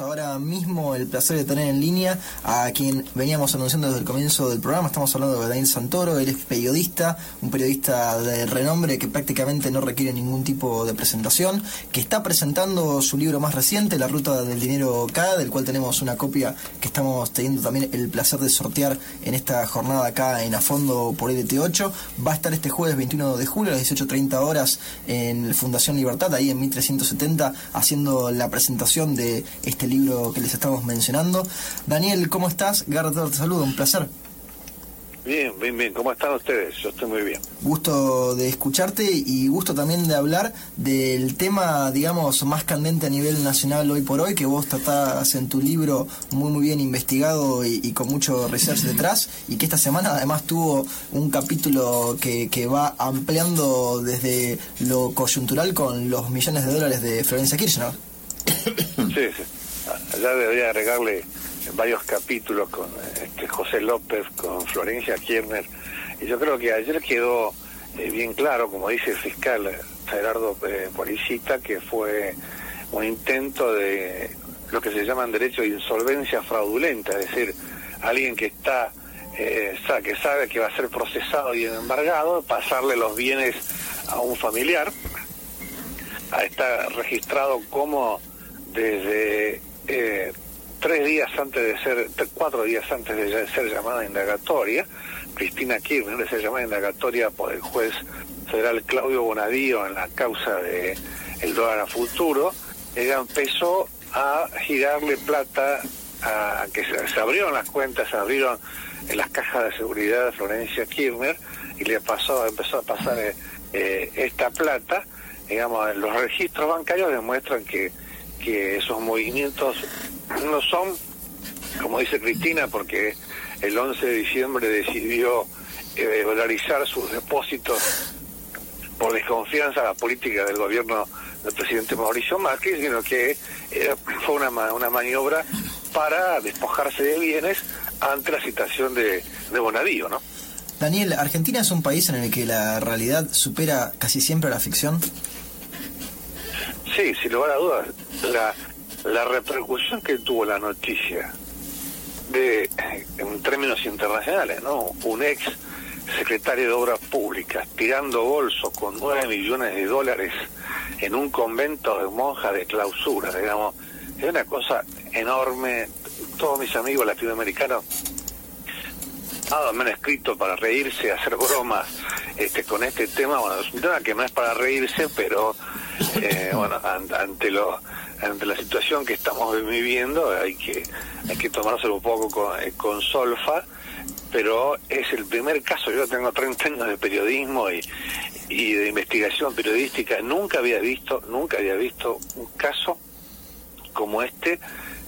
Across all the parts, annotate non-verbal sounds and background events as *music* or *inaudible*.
Ahora mismo el placer de tener en línea a quien veníamos anunciando desde el comienzo del programa. Estamos hablando de Daniel Santoro, él es periodista, un periodista de renombre que prácticamente no requiere ningún tipo de presentación, que está presentando su libro más reciente, La Ruta del Dinero K, del cual tenemos una copia que estamos teniendo también el placer de sortear en esta jornada acá en A Fondo por LT8. Va a estar este jueves 21 de julio a las 18.30 horas en Fundación Libertad, ahí en 1370, haciendo la presentación de este libro que les estamos mencionando. Daniel, ¿cómo estás? Garrett te saludo, un placer. Bien, bien, bien. ¿Cómo están ustedes? Yo estoy muy bien. Gusto de escucharte y gusto también de hablar del tema, digamos, más candente a nivel nacional hoy por hoy, que vos tratás en tu libro muy, muy bien investigado y, y con mucho research detrás, y que esta semana además tuvo un capítulo que, que va ampliando desde lo coyuntural con los millones de dólares de Florencia Kirchner. Sí, sí. Allá debería agregarle varios capítulos con este, José López, con Florencia Kirchner. Y yo creo que ayer quedó eh, bien claro, como dice el fiscal Gerardo eh, Policita, que fue un intento de lo que se llaman derecho de insolvencia fraudulenta, es decir, alguien que está eh, que sabe que va a ser procesado y embargado, pasarle los bienes a un familiar. Está registrado como desde eh, tres días antes de ser, cuatro días antes de ser llamada indagatoria, Cristina Kirchner ser llamada indagatoria por el juez federal Claudio Bonadío en la causa de el dólar a futuro, ella empezó a girarle plata a que se, abrieron las cuentas, se abrieron en las cajas de seguridad de Florencia Kirchner y le pasó, empezó a pasar eh, eh, esta plata, digamos, los registros bancarios demuestran que que esos movimientos no son, como dice Cristina, porque el 11 de diciembre decidió eh, dolarizar sus depósitos por desconfianza a la política del gobierno del presidente Mauricio Macri, sino que eh, fue una, una maniobra para despojarse de bienes ante la situación de, de Bonadío, ¿no? Daniel, ¿Argentina es un país en el que la realidad supera casi siempre a la ficción? Sí, sin lugar a dudas. La, la repercusión que tuvo la noticia de, en términos internacionales, ¿no? Un ex secretario de Obras Públicas tirando bolso con nueve millones de dólares en un convento de monjas de clausura, digamos, es una cosa enorme. Todos mis amigos latinoamericanos me han escrito para reírse, hacer bromas este, con este tema. Bueno, es un tema que no es para reírse, pero eh, bueno, ante lo ante la situación que estamos viviendo hay que hay que tomárselo un poco con, eh, con solfa pero es el primer caso. Yo tengo 30 años de periodismo y, y de investigación periodística. Nunca había visto nunca había visto un caso como este.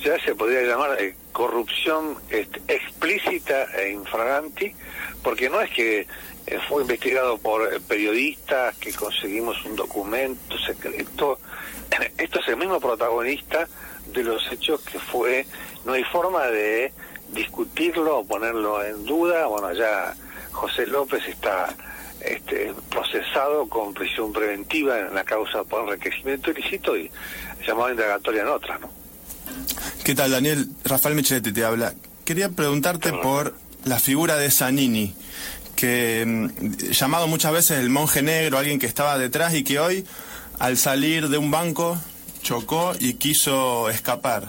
Ya se podría llamar eh, corrupción este, explícita e infraganti porque no es que fue investigado por eh, periodistas, que conseguimos un documento secreto. *clears throat* Esto es el mismo protagonista de los hechos que fue, no hay forma de discutirlo o ponerlo en duda. Bueno, ya José López está este, procesado con prisión preventiva en la causa por enriquecimiento ilícito y llamado indagatoria en otra, ¿no? ¿Qué tal, Daniel? Rafael Micheletti te habla. Quería preguntarte por la figura de Zanini, que mm, llamado muchas veces el monje negro, alguien que estaba detrás y que hoy, al salir de un banco, chocó y quiso escapar.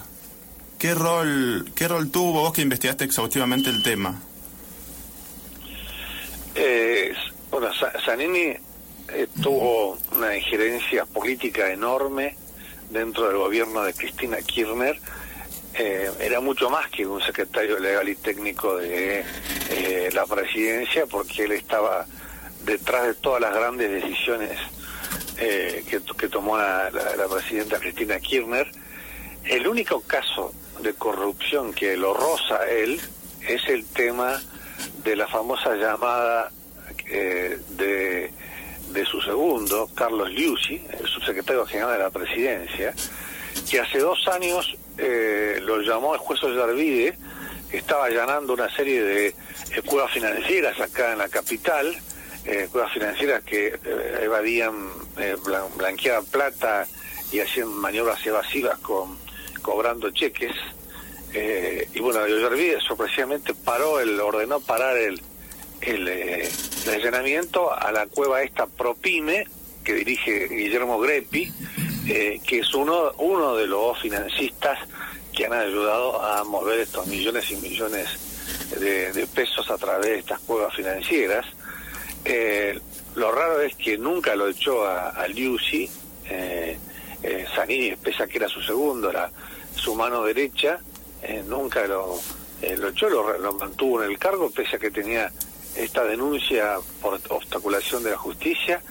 ¿Qué rol, qué rol tuvo vos que investigaste exhaustivamente el tema? Eh, bueno, Zanini eh, tuvo una injerencia política enorme dentro del gobierno de Cristina Kirchner eh, era mucho más que un secretario legal y técnico de eh, la presidencia porque él estaba detrás de todas las grandes decisiones eh, que, tomó la, presidenta Cristina Kirchner. El único caso de corrupción que lo roza él es el tema de la famosa llamada de, de su segundo, Carlos Liusi, el subsecretario general de la presidencia, que hace dos años eh, lo llamó el juez Ollarvide, que estaba allanando una serie de eh, cuevas financieras acá en la capital, eh, cuevas financieras que eh, evadían, blan- blanqueaban plata y hacían maniobras evasivas con cobrando cheques. Y bueno, Ollarvide sorpresivamente paró, el ordenó parar el, el, el a la cueva esta Propime, que dirige Guillermo Greppi, eh, que es uno, uno de los financistas que han ayudado a mover estos millones y millones de, pesos a través de estas cuevas financieras. Eh, lo raro es que nunca lo echó a, a Liusi, eh, eh, Zanini, pese a que era su segundo, era su mano derecha, nunca lo, lo echó, lo, lo mantuvo en el cargo, pese a que tenía esta denuncia por obstaculación de la justicia.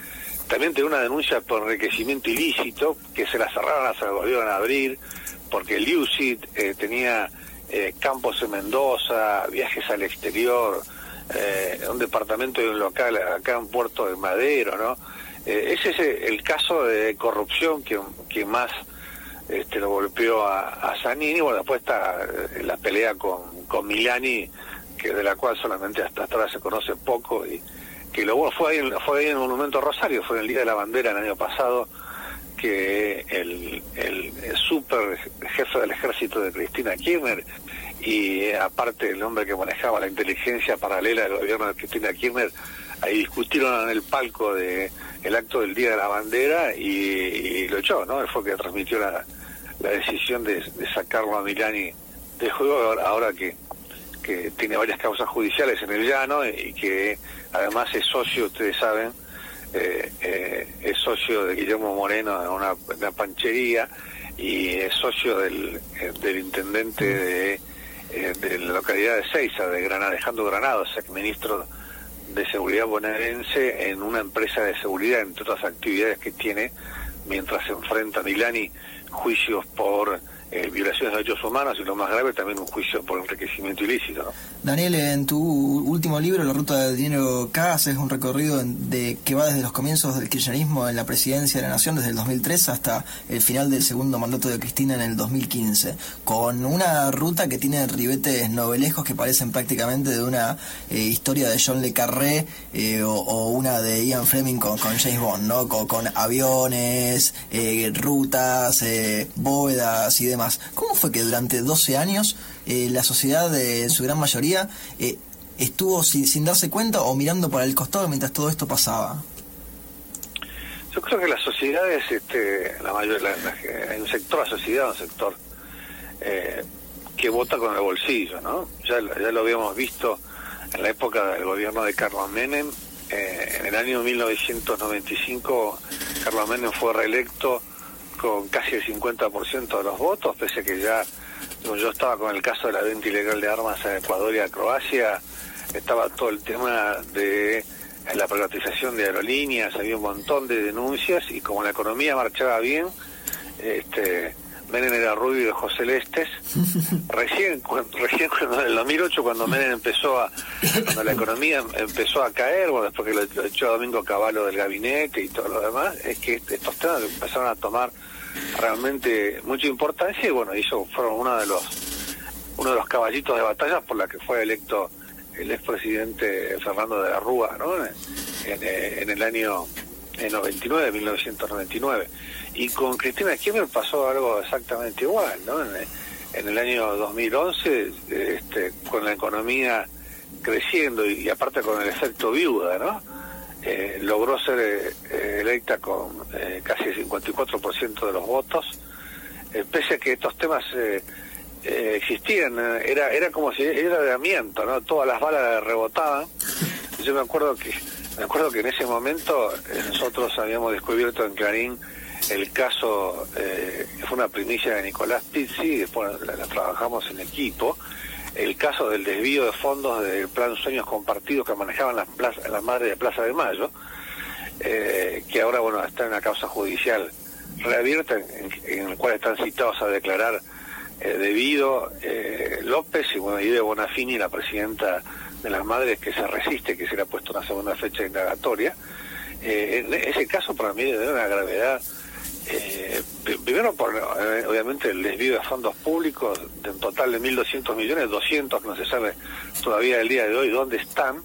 También tenía una denuncia por enriquecimiento ilícito, que se la cerraron, se la volvieron a abrir, porque Liusi eh, tenía eh, campos en Mendoza, viajes al exterior, eh, un departamento y un local acá en Puerto de Madero, ¿no? Eh, ese es el caso de corrupción que, más este, lo golpeó a, a Zanini. Bueno, después está eh, la pelea con, con Milani, que de la cual solamente hasta ahora se conoce poco y que luego fue ahí, fue ahí en el Monumento Rosario, fue en el Día de la Bandera el año pasado, que el, el, el super jefe del ejército de Cristina Kirchner y eh, aparte el hombre que manejaba la inteligencia paralela del gobierno de Cristina Kirchner, ahí discutieron en el palco de el acto del Día de la Bandera y, y lo echó, ¿no? Él fue que transmitió la, la decisión de, de sacarlo a Milani del juego ahora que, que tiene varias causas judiciales en el llano y que además es socio, ustedes saben, eh, eh, es socio de Guillermo Moreno en una, panchería y es socio del, eh, intendente de, la localidad de Seiza, de Granada, Alejandro Granados, ex ministro de Seguridad bonaerense en una empresa de seguridad, entre otras actividades que tiene, mientras se enfrenta Milani juicios por eh, violaciones de derechos humanos y lo más grave también un juicio por enriquecimiento ilícito. Daniel, en tu último libro, La Ruta del Dinero K, haces un recorrido de que va desde los comienzos del kirchnerismo en la presidencia de la Nación, desde el 2003 hasta el final del segundo mandato de Cristina en el 2015, con una ruta que tiene ribetes novelescos que parecen prácticamente de una eh, historia de John Le Carré eh, o, una de Ian Fleming con, James Bond, ¿no? Con, con aviones, rutas, bóvedas y demás. ¿Cómo fue que durante 12 años eh, la sociedad, de, en su gran mayoría, eh, estuvo sin, sin darse cuenta o mirando para el costado mientras todo esto pasaba? Yo creo que las sociedades, este, la mayor, la- la- hay un sector, la sociedad, un sector eh, que vota con el bolsillo, ¿no? Ya, ya lo habíamos visto en la época del gobierno de Carlos Menem. eh, en el año 1995, Carlos Menem fue reelecto con casi el 50% de los votos, pese a que ya yo estaba con el caso de la venta ilegal de armas a Ecuador y a Croacia, estaba todo el tema de la privatización de aerolíneas, había un montón de denuncias y como la economía marchaba bien, este Menem era rubio y ojos celestes. *laughs* Recién, recién cuando, en el 2008, cuando Menem empezó a, cuando la economía empezó a caer, bueno, después que lo, echó Domingo Cavallo del gabinete y todo lo demás, es que estos temas empezaron a tomar realmente mucha importancia y bueno, eso fueron uno de los uno de los caballitos de batalla por la que fue electo el expresidente Fernando de la Rúa, ¿no? En el año en 99, 1999. Y con Cristina Kirchner pasó algo exactamente igual, ¿no? En, el año 2011, este, con la economía creciendo y, aparte con el efecto viuda, ¿no? Eh, logró ser eh, eh, electa con eh, casi el 54% de los votos, eh, pese a que estos temas eh, existían, era era como si era de amianto, ¿no? Todas las balas rebotaban. Yo me acuerdo que me acuerdo que en ese momento nosotros habíamos descubierto en Clarín el caso, eh, fue una primicia de Nicolás Pizzi, después la, trabajamos en equipo, el caso del desvío de fondos del plan Sueños Compartidos que manejaban las, madres de Plaza de Mayo, eh, que ahora bueno está en una causa judicial reabierta en, en el cual están citados a declarar eh, debido eh, López y bueno y de Bonafini, la presidenta de las madres que se resiste que se le ha puesto una segunda fecha indagatoria. Eh, en ese caso para mí de una gravedad, eh, primero por eh, obviamente el desvío de fondos públicos, de un total de 1.200 millones, 200 que no se sabe todavía el día de hoy dónde están,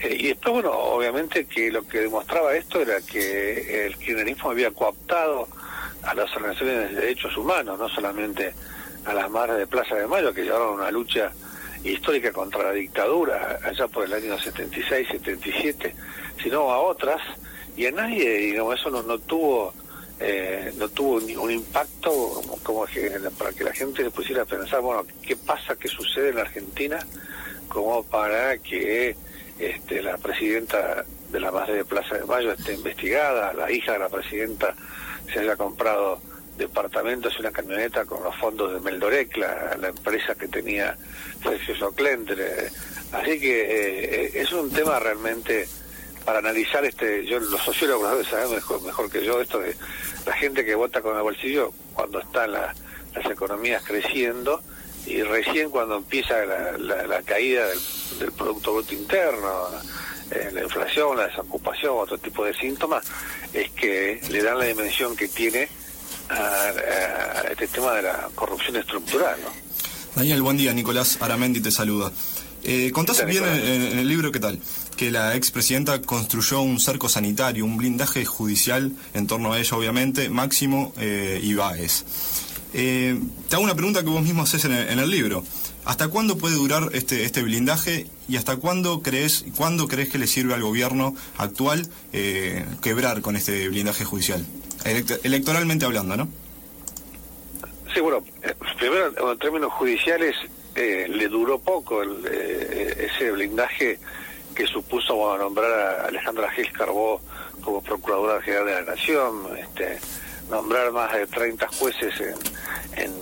y después, bueno, obviamente que lo que demostraba esto era que el kirchnerismo había cooptado a las organizaciones de derechos humanos, no solamente a las madres de Plaza de Mayo, que llevaron una lucha histórica contra la dictadura allá por el año 76, 77, sino a otras, y a nadie, digamos, eso no, no tuvo eh, no tuvo un impacto como, para que la gente se pusiera a pensar, bueno, ¿qué pasa, qué sucede en la Argentina? Como para que este, la presidenta de la base de Plaza de Mayo esté investigada, la hija de la presidenta se haya comprado departamentos y una camioneta con los fondos de Meldorec, la, empresa que tenía Sergio Soclendre. Así que eh, es un tema realmente para analizar este, yo los sociólogos saben mejor, mejor que yo esto de la gente que vota con el bolsillo cuando están las economías creciendo y recién cuando empieza la, caída del, Producto Bruto Interno, eh, la inflación, la desocupación, otro tipo de síntomas, es que le dan la dimensión que tiene a, este tema de la corrupción estructural. ¿no? Daniel, buen día. Nicolás Aramendi te saluda. Eh, contás bien en, el libro, ¿qué tal? Que la expresidenta construyó un cerco sanitario, un blindaje judicial en torno a ella, obviamente, Máximo eh, Ibáez. Eh, te hago una pregunta que vos mismo haces en el, libro. ¿Hasta cuándo puede durar este, este blindaje y hasta cuándo crees, cuándo crees que le sirve al gobierno actual eh, quebrar con este blindaje judicial? electoralmente hablando, ¿no? Sí, bueno, eh, primero en términos judiciales eh, le duró poco eh, ese blindaje que supuso nombrar a Alejandra Gil Carbó como Procuradora General de la Nación, este, nombrar más de 30 jueces en,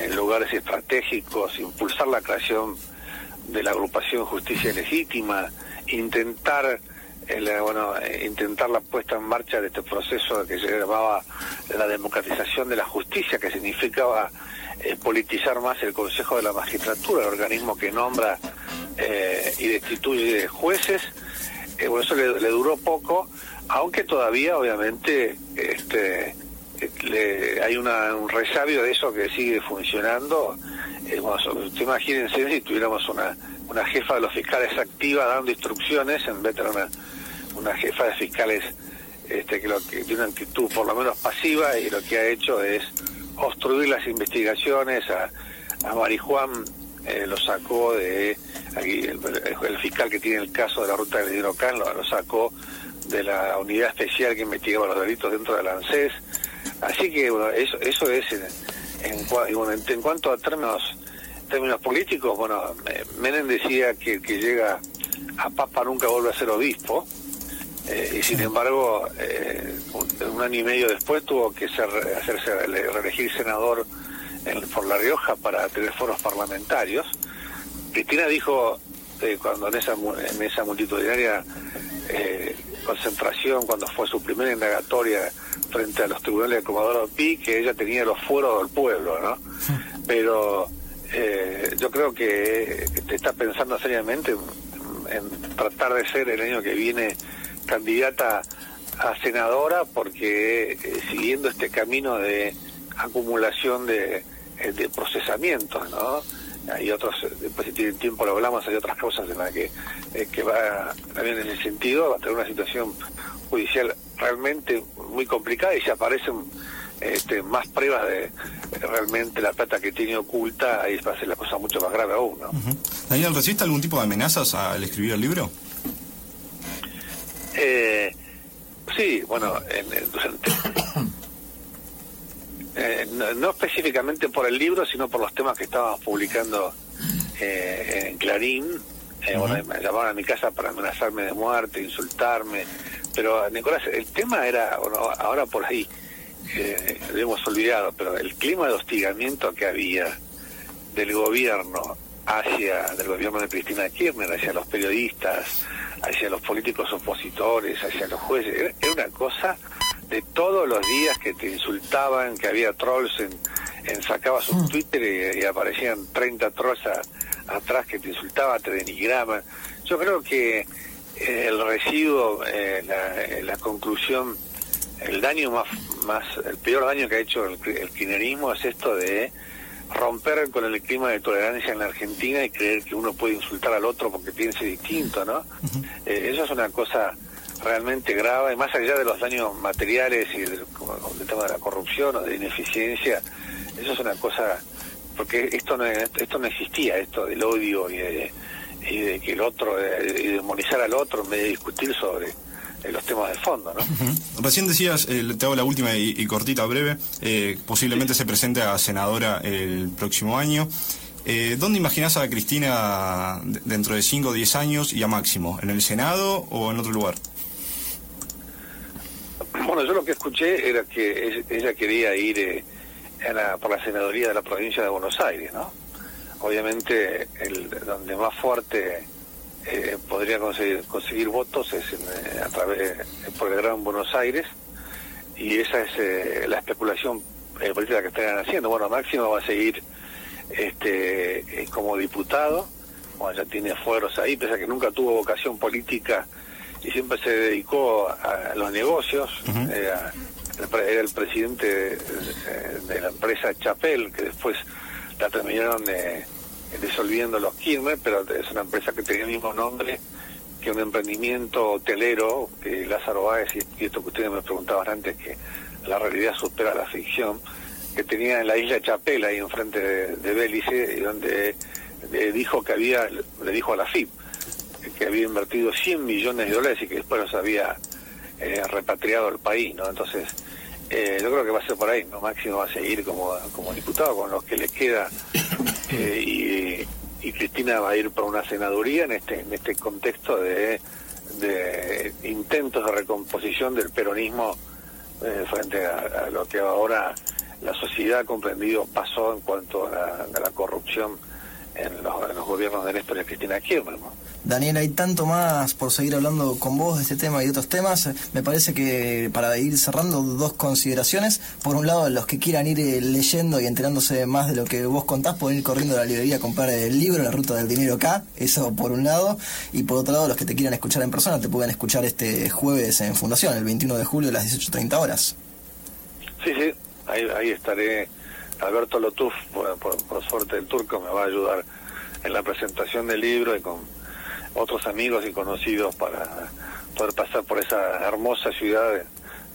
en, lugares estratégicos, impulsar la creación de la agrupación Justicia Legítima, intentar bueno, intentar la puesta en marcha de este proceso que se llamaba la democratización de la justicia, que significaba eh, politizar más el Consejo de la Magistratura, el organismo que nombra eh, y destituye jueces. Eh, eso le, duró poco, aunque todavía, obviamente, este, le, hay una, un resabio de eso que sigue funcionando. bueno, imagínense si tuviéramos una, una jefa de los fiscales activa dando instrucciones en vez de una, una jefa de fiscales este, que, lo, que tiene una actitud por lo menos pasiva y lo que ha hecho es obstruir las investigaciones, a, a Marijuán eh, lo sacó de, el, fiscal que tiene el caso de la ruta del hidrocán lo, lo sacó de la unidad especial que investigaba los delitos dentro del ANSES. Así que bueno, eso, eso es en, cuanto a términos términos políticos, bueno, Menem decía que que llega a Papa nunca vuelve a ser obispo, eh, y sin embargo, eh, un, año y medio después tuvo que ser, hacerse reelegir senador por La Rioja para tener foros parlamentarios. Cristina dijo, eh, cuando en esa, en esa multitudinaria concentración, cuando fue su primera indagatoria frente a los tribunales de Comodoro Pi, que ella tenía los fueros del pueblo, ¿no? Pero yo creo que te está pensando seriamente en tratar de ser el año que viene candidata a senadora porque eh, siguiendo este camino de acumulación de, eh, de procesamientos, ¿no? Hay otros, después si tienen tiempo lo hablamos, hay otras causas en las que, eh, que va también en ese sentido, va a tener una situación judicial realmente muy complicada y si aparecen este, más pruebas de realmente la plata que tiene oculta, ahí va a ser la cosa mucho más grave aún, ¿no? Daniel, ¿resiste algún tipo de amenazas al escribir el libro? Eh, sí, bueno, en, *coughs* eh, no, específicamente por el libro, sino por los temas que estábamos publicando eh, en Clarín. Eh, bueno, me llamaron a mi casa para amenazarme de muerte, insultarme. Pero, Nicolás, el tema era, bueno, ahora por ahí, lo hemos olvidado, pero el clima de hostigamiento que había del gobierno hacia, del gobierno de Cristina Kirchner, hacia los periodistas, hacia los políticos opositores, hacia los jueces. Era una cosa de todos los días que te insultaban, que había trolls en, en sacabas un mm. Twitter y, aparecían 30 trolls atrás que te insultaba, te denigraba. Yo creo que eh, el residuo, eh, la, la, conclusión, el daño más, más, el peor daño que ha hecho el, el kirchnerismo es esto de romper con el clima de tolerancia en la Argentina y creer que uno puede insultar al otro porque piense distinto, ¿no? eh, eso es una cosa realmente grave, más allá de los daños materiales y del, tema de la corrupción o de ineficiencia, eso es una cosa, porque esto no, esto no existía, esto del odio y de, y de que el otro, y demonizar al otro en vez de discutir sobre en los temas de fondo. ¿no? Recién decías, eh, te hago la última y, cortita, breve, eh, posiblemente se presente a senadora el próximo año. Eh, ¿Dónde imaginás a Cristina dentro de 5 o 10 años y a Máximo? ¿En el Senado o en otro lugar? Bueno, yo lo que escuché era que ella quería ir eh, por la senaduría de la provincia de Buenos Aires, ¿no? Obviamente, el, donde más fuerte eh, podría conseguir, conseguir votos es eh, a través por el Gran Buenos Aires y esa es eh, la especulación política que están haciendo. Bueno, Máximo va a seguir este como diputado, bueno, ya tiene fueros ahí, pese a que nunca tuvo vocación política y siempre se dedicó a, los negocios. era, el presidente de, de, la empresa Chapel, que después la terminaron de disolviendo los Kirchner, pero es una empresa que tenía el mismo nombre que un emprendimiento hotelero, que Lázaro Báez, y esto que ustedes me preguntaban antes, que la realidad supera la ficción, que tenía en la isla Chapela, ahí enfrente de, de Bélice, donde le dijo que había, le dijo a la FIP, que había invertido 100 millones de dólares y que después los había eh, repatriado al país, ¿no? Entonces, eh, yo creo que va a ser por ahí, ¿no? Máximo va a seguir como, como diputado, con lo que le queda eh, y, Cristina va a ir por una senaduría en este en este contexto de, de intentos de recomposición del peronismo eh, frente a, lo que ahora la sociedad ha comprendido pasó en cuanto a la, corrupción en los, gobiernos de Néstor y Cristina Kirchner. Daniel, hay tanto más por seguir hablando con vos de este tema y de otros temas. Me parece que para ir cerrando, dos consideraciones. Por un lado, los que quieran ir eh, leyendo y enterándose más de lo que vos contás, pueden ir corriendo a la librería a comprar el libro, La Ruta del Dinero acá. Eso por un lado. Y por otro lado, los que te quieran escuchar en persona, te pueden escuchar este jueves en Fundación, el 21 de julio a las 18.30 horas. Sí, sí, ahí, estaré. Alberto Lotuf, por, por suerte el turco, me va a ayudar en la presentación del libro y con otros amigos y conocidos para poder pasar por esa hermosa ciudad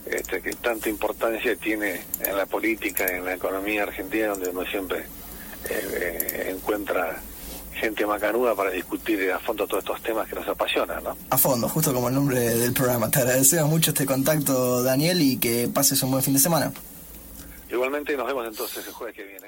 este, que tanta importancia tiene en la política, en la economía argentina, donde uno siempre eh, encuentra gente macanuda para discutir a fondo todos estos temas que nos apasionan, ¿no? A fondo, justo como el nombre del programa. Te agradecemos mucho este contacto, Daniel, y que pases un buen fin de semana. Igualmente, nos vemos entonces el jueves que viene.